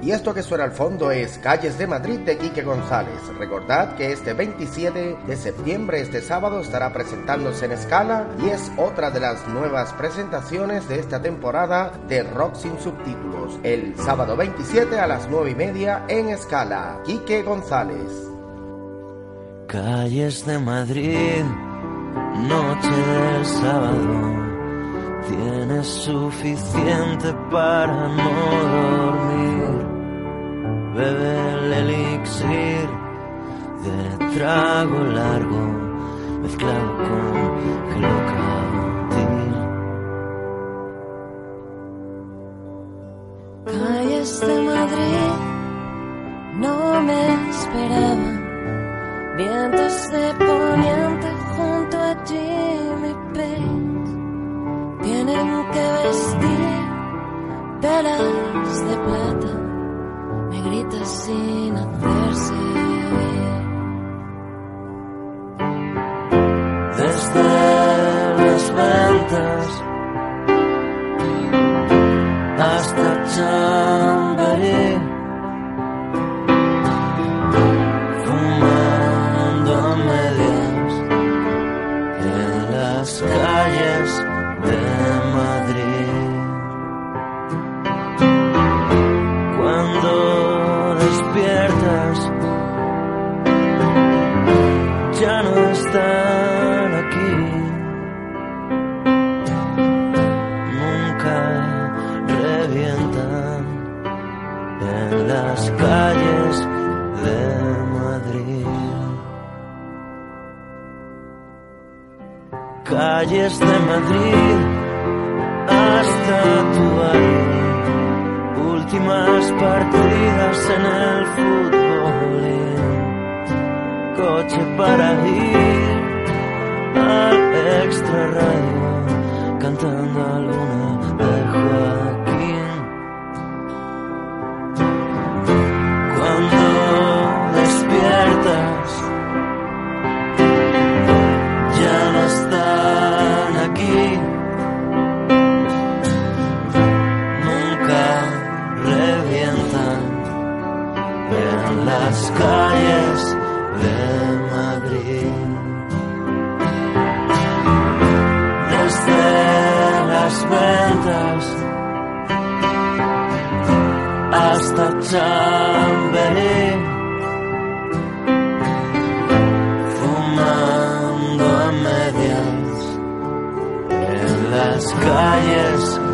Y esto que suena al fondo es Calles de Madrid de Quique González. Recordad que este 27 de septiembre, este sábado, estará presentándose en Escala y es otra de las nuevas presentaciones de esta temporada de Rock sin subtítulos. El sábado 27 a las 9 y media en Escala. Quique González. Calles de Madrid, noche del sábado. Tienes suficiente para no dormir bebe el elixir de trago largo mezclado con gelocatil. Calles de Madrid no me esperaban, vientos de poniente junto a Jimmy Page tienen que vestir telas de plata grita sin hacerse Desde las ventas hasta están aquí. Nunca revientan en las calles de Madrid. Calles de Madrid hasta tu barrio últimas partidas en el fútbol. Coche para ir al extra radio, cantando alguna de Joaquín. Cuando despiertas, ya no están aquí. Nunca revientan en las calles de Madrid. Desde las ventas hasta Chamberí, fumando a medias en las calles